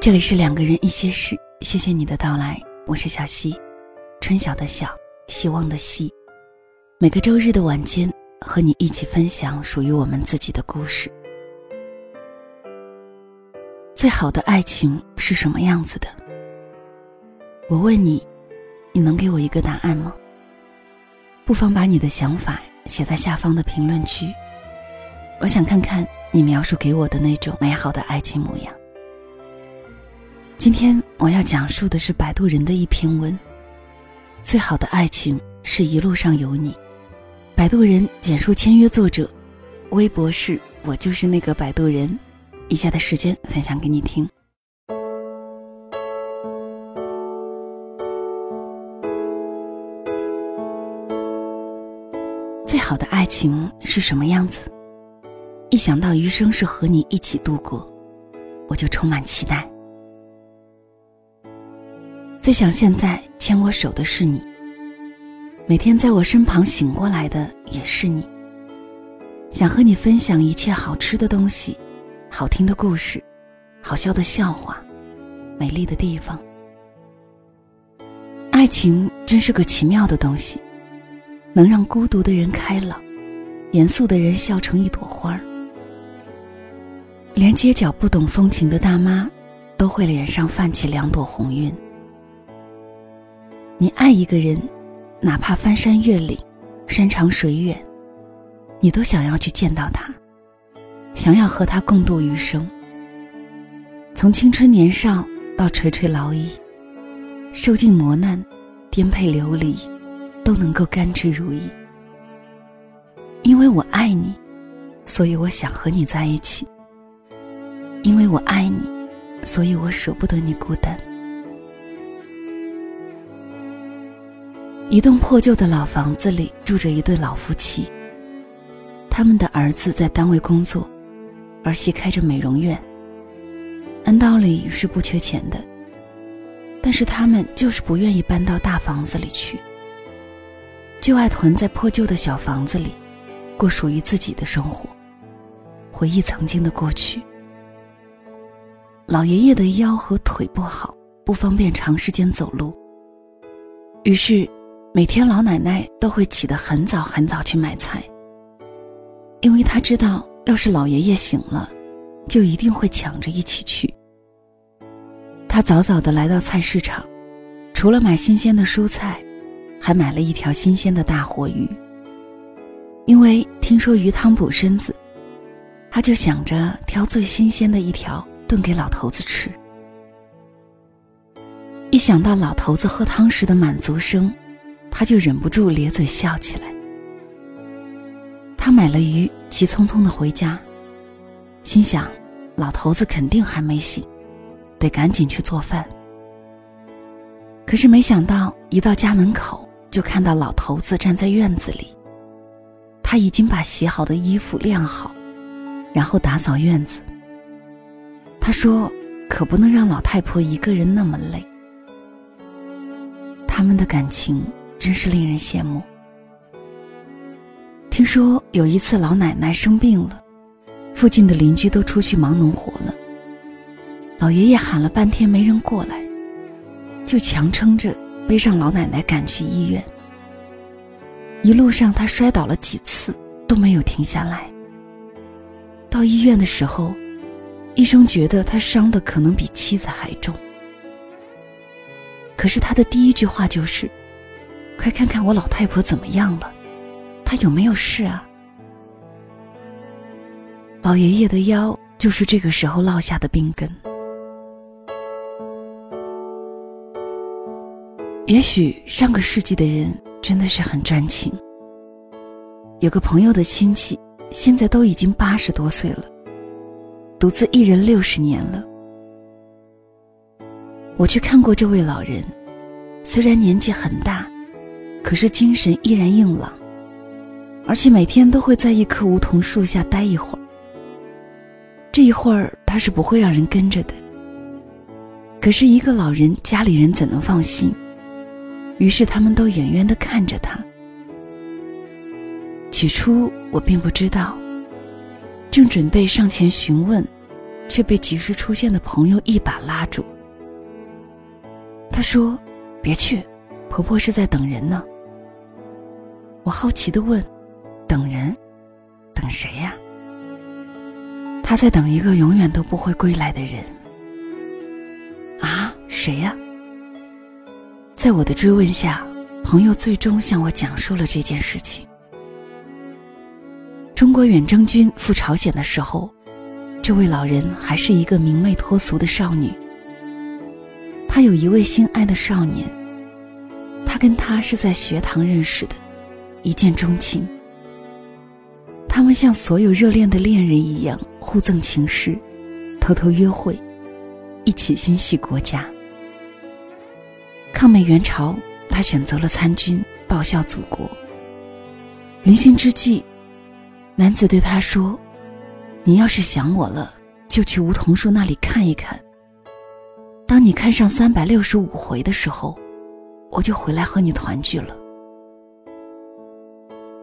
这里是两个人一些事，谢谢你的到来，我是小溪，春晓的晓，希望的希。每个周日的晚间，和你一起分享属于我们自己的故事。最好的爱情是什么样子的？我问你，你能给我一个答案吗？不妨把你的想法写在下方的评论区，我想看看你描述给我的那种美好的爱情模样。今天我要讲述的是摆渡人的一篇文。最好的爱情是一路上有你。摆渡人简述签约作者，微博是我就是那个摆渡人。以下的时间分享给你听。最好的爱情是什么样子？一想到余生是和你一起度过，我就充满期待。最想现在牵我手的是你，每天在我身旁醒过来的也是你。想和你分享一切好吃的东西，好听的故事，好笑的笑话，美丽的地方。爱情真是个奇妙的东西，能让孤独的人开朗，严肃的人笑成一朵花儿。连街角不懂风情的大妈，都会脸上泛起两朵红晕。你爱一个人，哪怕翻山越岭、山长水远，你都想要去见到他，想要和他共度余生。从青春年少到垂垂老矣，受尽磨难、颠沛流离，都能够甘之如饴。因为我爱你，所以我想和你在一起。因为我爱你，所以我舍不得你孤单。一栋破旧的老房子里住着一对老夫妻。他们的儿子在单位工作，儿媳开着美容院。按道理是不缺钱的，但是他们就是不愿意搬到大房子里去，就爱囤在破旧的小房子里，过属于自己的生活，回忆曾经的过去。老爷爷的腰和腿不好，不方便长时间走路，于是。每天，老奶奶都会起得很早很早去买菜，因为她知道，要是老爷爷醒了，就一定会抢着一起去。她早早的来到菜市场，除了买新鲜的蔬菜，还买了一条新鲜的大活鱼。因为听说鱼汤补身子，她就想着挑最新鲜的一条炖给老头子吃。一想到老头子喝汤时的满足声，他就忍不住咧嘴笑起来。他买了鱼，急匆匆的回家，心想，老头子肯定还没醒，得赶紧去做饭。可是没想到，一到家门口，就看到老头子站在院子里。他已经把洗好的衣服晾好，然后打扫院子。他说：“可不能让老太婆一个人那么累。”他们的感情。真是令人羡慕。听说有一次老奶奶生病了，附近的邻居都出去忙农活了。老爷爷喊了半天没人过来，就强撑着背上老奶奶赶去医院。一路上他摔倒了几次都没有停下来。到医院的时候，医生觉得他伤的可能比妻子还重。可是他的第一句话就是。快看看我老太婆怎么样了，她有没有事啊？老爷爷的腰就是这个时候落下的病根。也许上个世纪的人真的是很专情。有个朋友的亲戚，现在都已经八十多岁了，独自一人六十年了。我去看过这位老人，虽然年纪很大。可是精神依然硬朗，而且每天都会在一棵梧桐树下待一会儿。这一会儿他是不会让人跟着的。可是一个老人，家里人怎能放心？于是他们都远远的看着他。起初我并不知道，正准备上前询问，却被及时出现的朋友一把拉住。他说：“别去，婆婆是在等人呢。”我好奇的问：“等人？等谁呀？”他在等一个永远都不会归来的人。啊，谁呀？在我的追问下，朋友最终向我讲述了这件事情。中国远征军赴朝鲜的时候，这位老人还是一个明媚脱俗的少女。她有一位心爱的少年，他跟他是在学堂认识的，一见钟情。他们像所有热恋的恋人一样互赠情诗，偷偷约会，一起心系国家。抗美援朝，他选择了参军，报效祖国。临行之际。男子对他说：“你要是想我了，就去梧桐树那里看一看。当你看上三百六十五回的时候，我就回来和你团聚了。”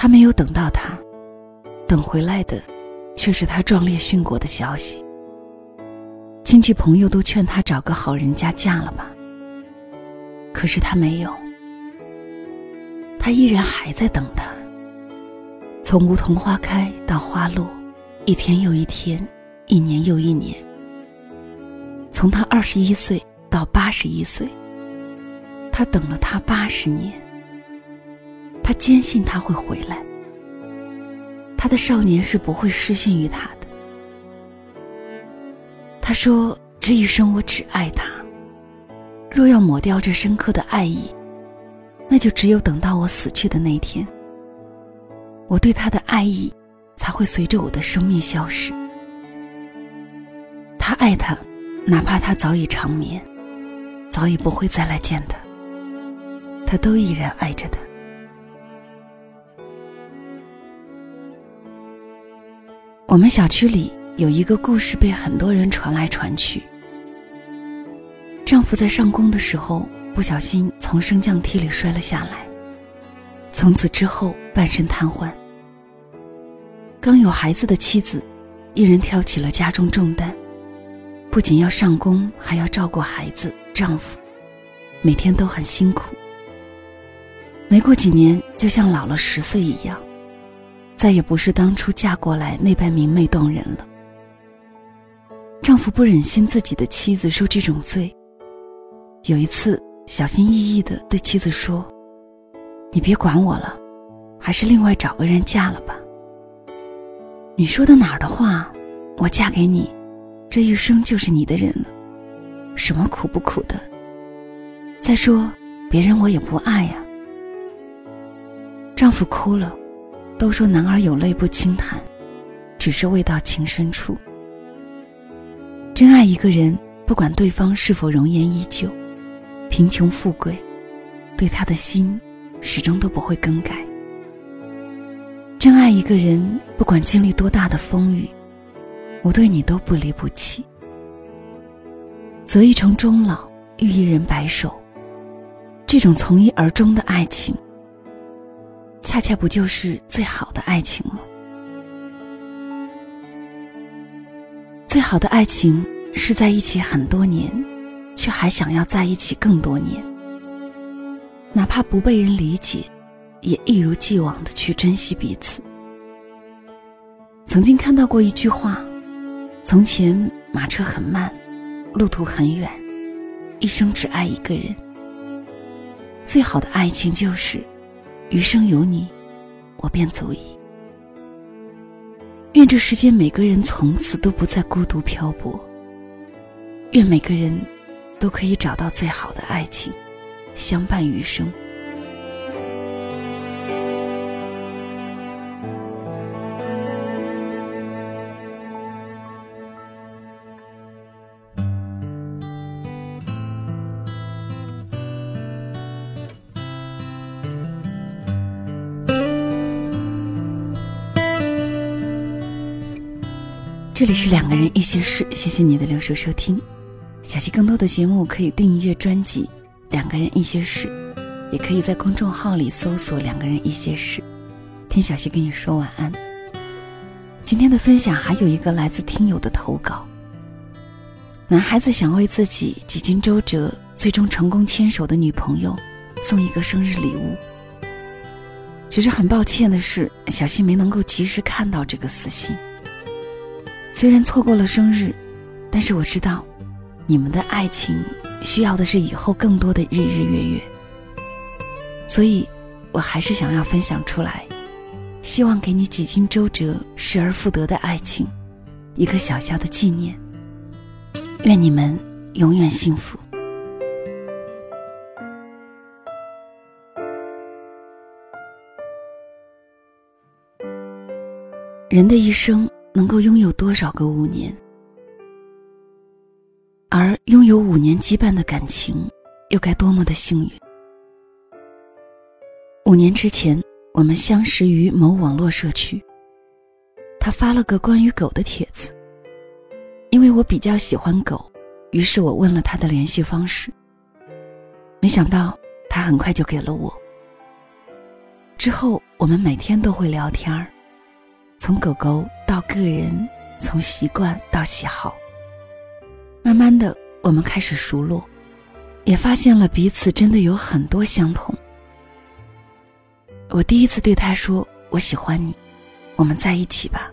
他没有等到他，等回来的却是他壮烈殉国的消息。亲戚朋友都劝他找个好人家嫁了吧，可是他没有，他依然还在等他。从梧桐花开到花落，一天又一天，一年又一年。从他二十一岁到八十一岁，他等了他八十年。他坚信他会回来。他的少年是不会失信于他的。他说：“这一生我只爱他。若要抹掉这深刻的爱意，那就只有等到我死去的那天。”我对他的爱意，才会随着我的生命消失。他爱他，哪怕他早已长眠，早已不会再来见他，他都依然爱着他。我们小区里有一个故事被很多人传来传去：丈夫在上工的时候不小心从升降梯里摔了下来。从此之后，半身瘫痪。刚有孩子的妻子，一人挑起了家中重担，不仅要上工，还要照顾孩子、丈夫，每天都很辛苦。没过几年，就像老了十岁一样，再也不是当初嫁过来那般明媚动人了。丈夫不忍心自己的妻子受这种罪，有一次小心翼翼地对妻子说。你别管我了，还是另外找个人嫁了吧。你说的哪儿的话？我嫁给你，这一生就是你的人了，什么苦不苦的？再说，别人我也不爱呀。丈夫哭了，都说男儿有泪不轻弹，只是未到情深处。真爱一个人，不管对方是否容颜依旧，贫穷富贵，对他的心。始终都不会更改。真爱一个人，不管经历多大的风雨，我对你都不离不弃。择一城终老，遇一人白首，这种从一而终的爱情，恰恰不就是最好的爱情吗？最好的爱情是在一起很多年，却还想要在一起更多年。哪怕不被人理解，也一如既往的去珍惜彼此。曾经看到过一句话：从前马车很慢，路途很远，一生只爱一个人。最好的爱情就是，余生有你，我便足矣。愿这世间每个人从此都不再孤独漂泊。愿每个人都可以找到最好的爱情。相伴余生。这里是两个人一些事，谢谢你的留守收听。小溪更多的节目可以订阅专辑。两个人一些事，也可以在公众号里搜索“两个人一些事”，听小溪跟你说晚安。今天的分享还有一个来自听友的投稿，男孩子想为自己几经周折、最终成功牵手的女朋友送一个生日礼物。只是很抱歉的是，小溪没能够及时看到这个私信。虽然错过了生日，但是我知道，你们的爱情需要的是以后更多的日日月月。所以，我还是想要分享出来，希望给你几经周折、失而复得的爱情，一个小小的纪念。愿你们永远幸福。人的一生能够拥有多少个五年？而拥有五年羁绊的感情，又该多么的幸运？五年之前，我们相识于某网络社区，他发了个关于狗的帖子。因为我比较喜欢狗，于是我问了他的联系方式。没想到他很快就给了我。之后我们每天都会聊天儿，从狗狗到个人，从习惯到喜好。慢慢的，我们开始熟络，也发现了彼此真的有很多相同。我第一次对他说：“我喜欢你，我们在一起吧。”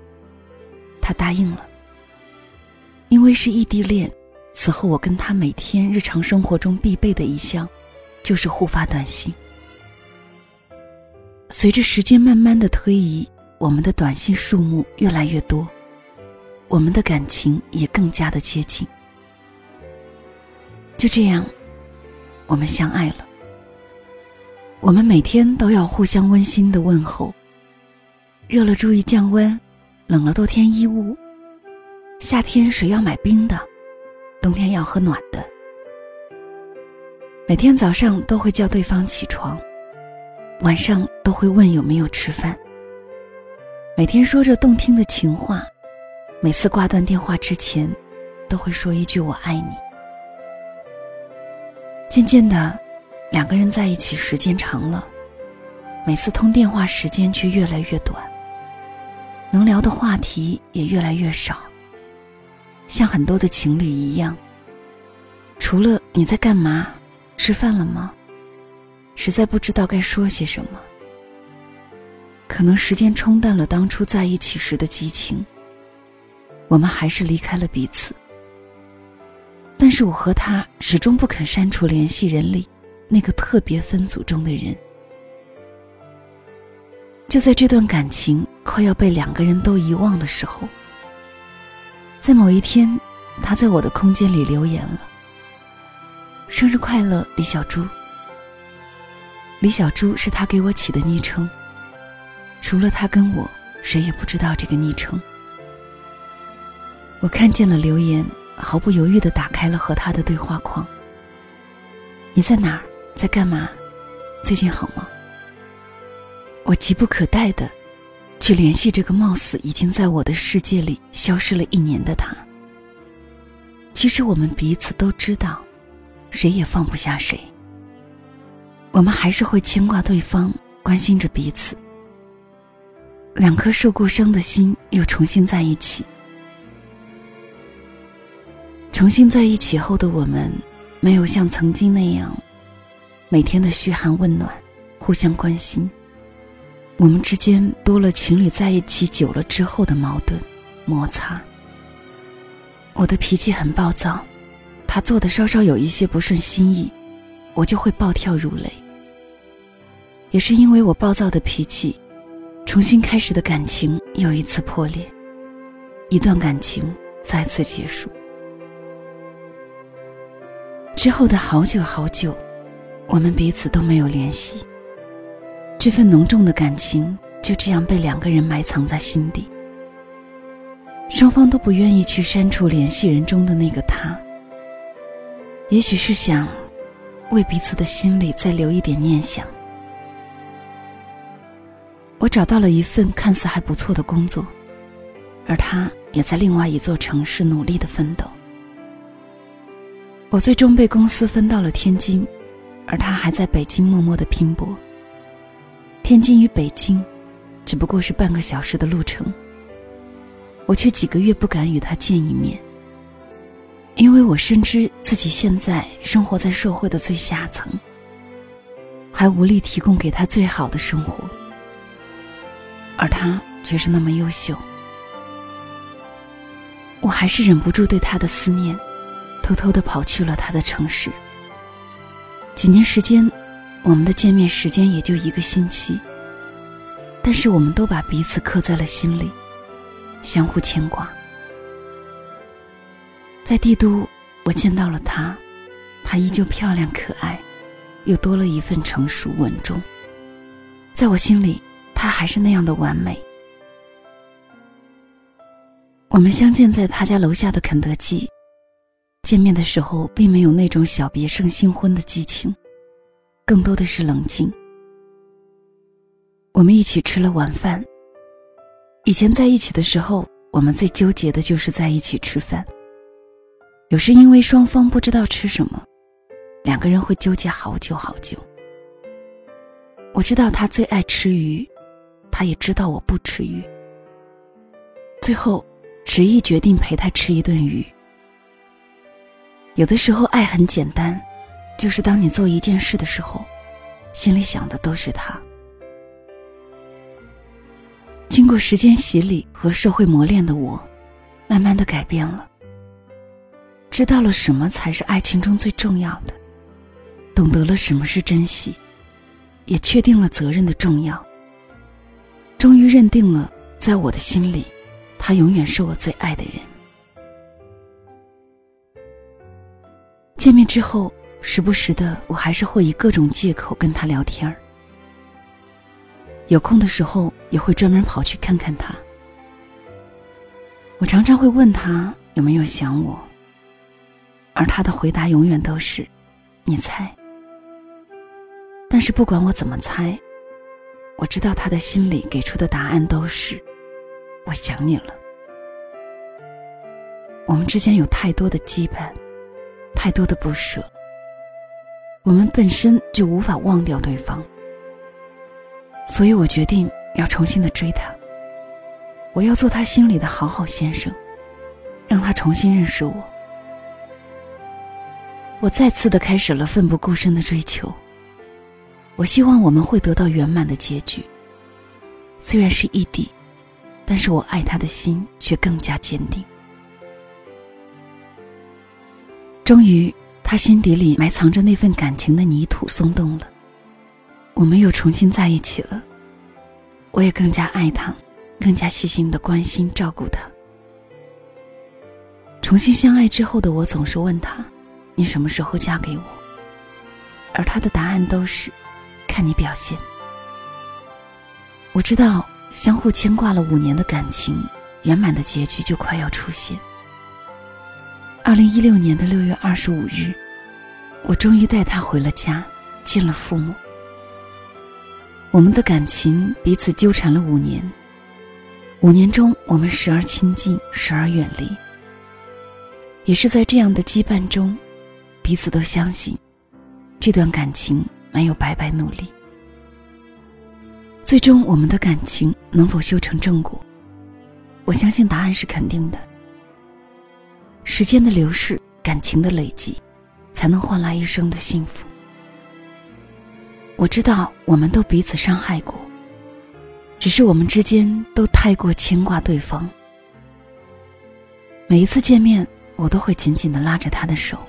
他答应了。因为是异地恋，此后我跟他每天日常生活中必备的一项，就是互发短信。随着时间慢慢的推移，我们的短信数目越来越多，我们的感情也更加的接近。就这样，我们相爱了。我们每天都要互相温馨的问候，热了注意降温，冷了多添衣物。夏天谁要买冰的，冬天要喝暖的。每天早上都会叫对方起床，晚上都会问有没有吃饭。每天说着动听的情话，每次挂断电话之前，都会说一句“我爱你”。渐渐的，两个人在一起时间长了，每次通电话时间却越来越短，能聊的话题也越来越少。像很多的情侣一样，除了你在干嘛、吃饭了吗？实在不知道该说些什么。可能时间冲淡了当初在一起时的激情，我们还是离开了彼此。但是我和他始终不肯删除联系人里那个特别分组中的人。就在这段感情快要被两个人都遗忘的时候。在某一天，他在我的空间里留言了：“生日快乐，李小猪。”李小猪是他给我起的昵称，除了他跟我，谁也不知道这个昵称。我看见了留言，毫不犹豫地打开了和他的对话框。你在哪儿？在干嘛？最近好吗？我急不可待的。去联系这个貌似已经在我的世界里消失了一年的他。其实我们彼此都知道，谁也放不下谁。我们还是会牵挂对方，关心着彼此。两颗受过伤的心又重新在一起。重新在一起后的我们，没有像曾经那样，每天的嘘寒问暖，互相关心。我们之间多了情侣在一起久了之后的矛盾、摩擦。我的脾气很暴躁，他做的稍稍有一些不顺心意，我就会暴跳如雷。也是因为我暴躁的脾气，重新开始的感情又一次破裂，一段感情再次结束。之后的好久好久，我们彼此都没有联系。这份浓重的感情就这样被两个人埋藏在心底，双方都不愿意去删除联系人中的那个他。也许是想为彼此的心里再留一点念想。我找到了一份看似还不错的工作，而他也在另外一座城市努力的奋斗。我最终被公司分到了天津，而他还在北京默默的拼搏。天津与北京，只不过是半个小时的路程。我却几个月不敢与他见一面。因为我深知自己现在生活在社会的最下层，还无力提供给他最好的生活，而他却是那么优秀，我还是忍不住对他的思念，偷偷的跑去了他的城市。几年时间，我们的见面时间也就一个星期，但是我们都把彼此刻在了心里，相互牵挂。在帝都，我见到了她，她依旧漂亮可爱，又多了一份成熟稳重。在我心里，他还是那样的完美。我们相见在他家楼下的肯德基，见面的时候并没有那种小别胜新婚的激情，更多的是冷静。我们一起吃了晚饭。以前在一起的时候，我们最纠结的就是在一起吃饭。有时因为双方不知道吃什么，两个人会纠结好久好久。我知道他最爱吃鱼，他也知道我不吃鱼。最后，执意决定陪他吃一顿鱼。有的时候，爱很简单，就是当你做一件事的时候，心里想的都是他。经过时间洗礼和社会磨练的我，慢慢的改变了。知道了什么才是爱情中最重要的，懂得了什么是珍惜，也确定了责任的重要。终于认定了，在我的心里，他永远是我最爱的人。见面之后，时不时的，我还是会以各种借口跟他聊天儿。有空的时候，也会专门跑去看看他。我常常会问他有没有想我。而他的回答永远都是：“你猜。”但是不管我怎么猜，我知道他的心里给出的答案都是：“我想你了。”我们之间有太多的羁绊，太多的不舍，我们本身就无法忘掉对方。所以我决定要重新的追他，我要做他心里的好好先生，让他重新认识我。我再次的开始了奋不顾身的追求。我希望我们会得到圆满的结局。虽然是异地，但是我爱他的心却更加坚定。终于，他心底里埋藏着那份感情的泥土松动了，我们又重新在一起了。我也更加爱他，更加细心的关心照顾他。重新相爱之后的我，总是问他。你什么时候嫁给我？而他的答案都是，看你表现。我知道，相互牵挂了五年的感情，圆满的结局就快要出现。二零一六年的六月二十五日，我终于带他回了家，见了父母。我们的感情彼此纠缠了五年，五年中我们时而亲近，时而远离。也是在这样的羁绊中。彼此都相信，这段感情没有白白努力。最终，我们的感情能否修成正果？我相信答案是肯定的。时间的流逝，感情的累积，才能换来一生的幸福。我知道，我们都彼此伤害过，只是我们之间都太过牵挂对方。每一次见面，我都会紧紧的拉着他的手。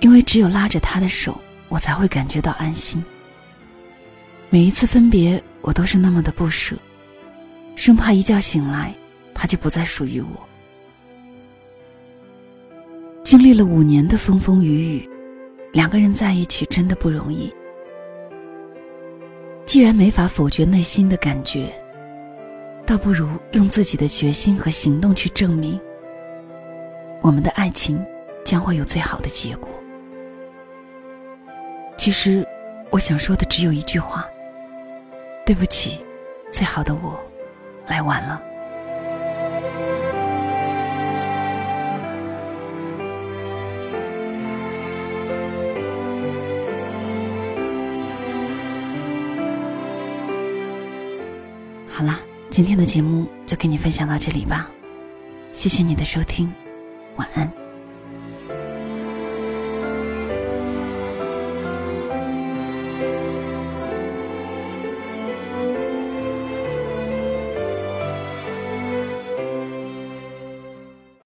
因为只有拉着他的手，我才会感觉到安心。每一次分别，我都是那么的不舍，生怕一觉醒来，他就不再属于我。经历了五年的风风雨雨，两个人在一起真的不容易。既然没法否决内心的感觉，倒不如用自己的决心和行动去证明，我们的爱情将会有最好的结果。其实，我想说的只有一句话：对不起，最好的我，来晚了。好啦，今天的节目就跟你分享到这里吧，谢谢你的收听，晚安。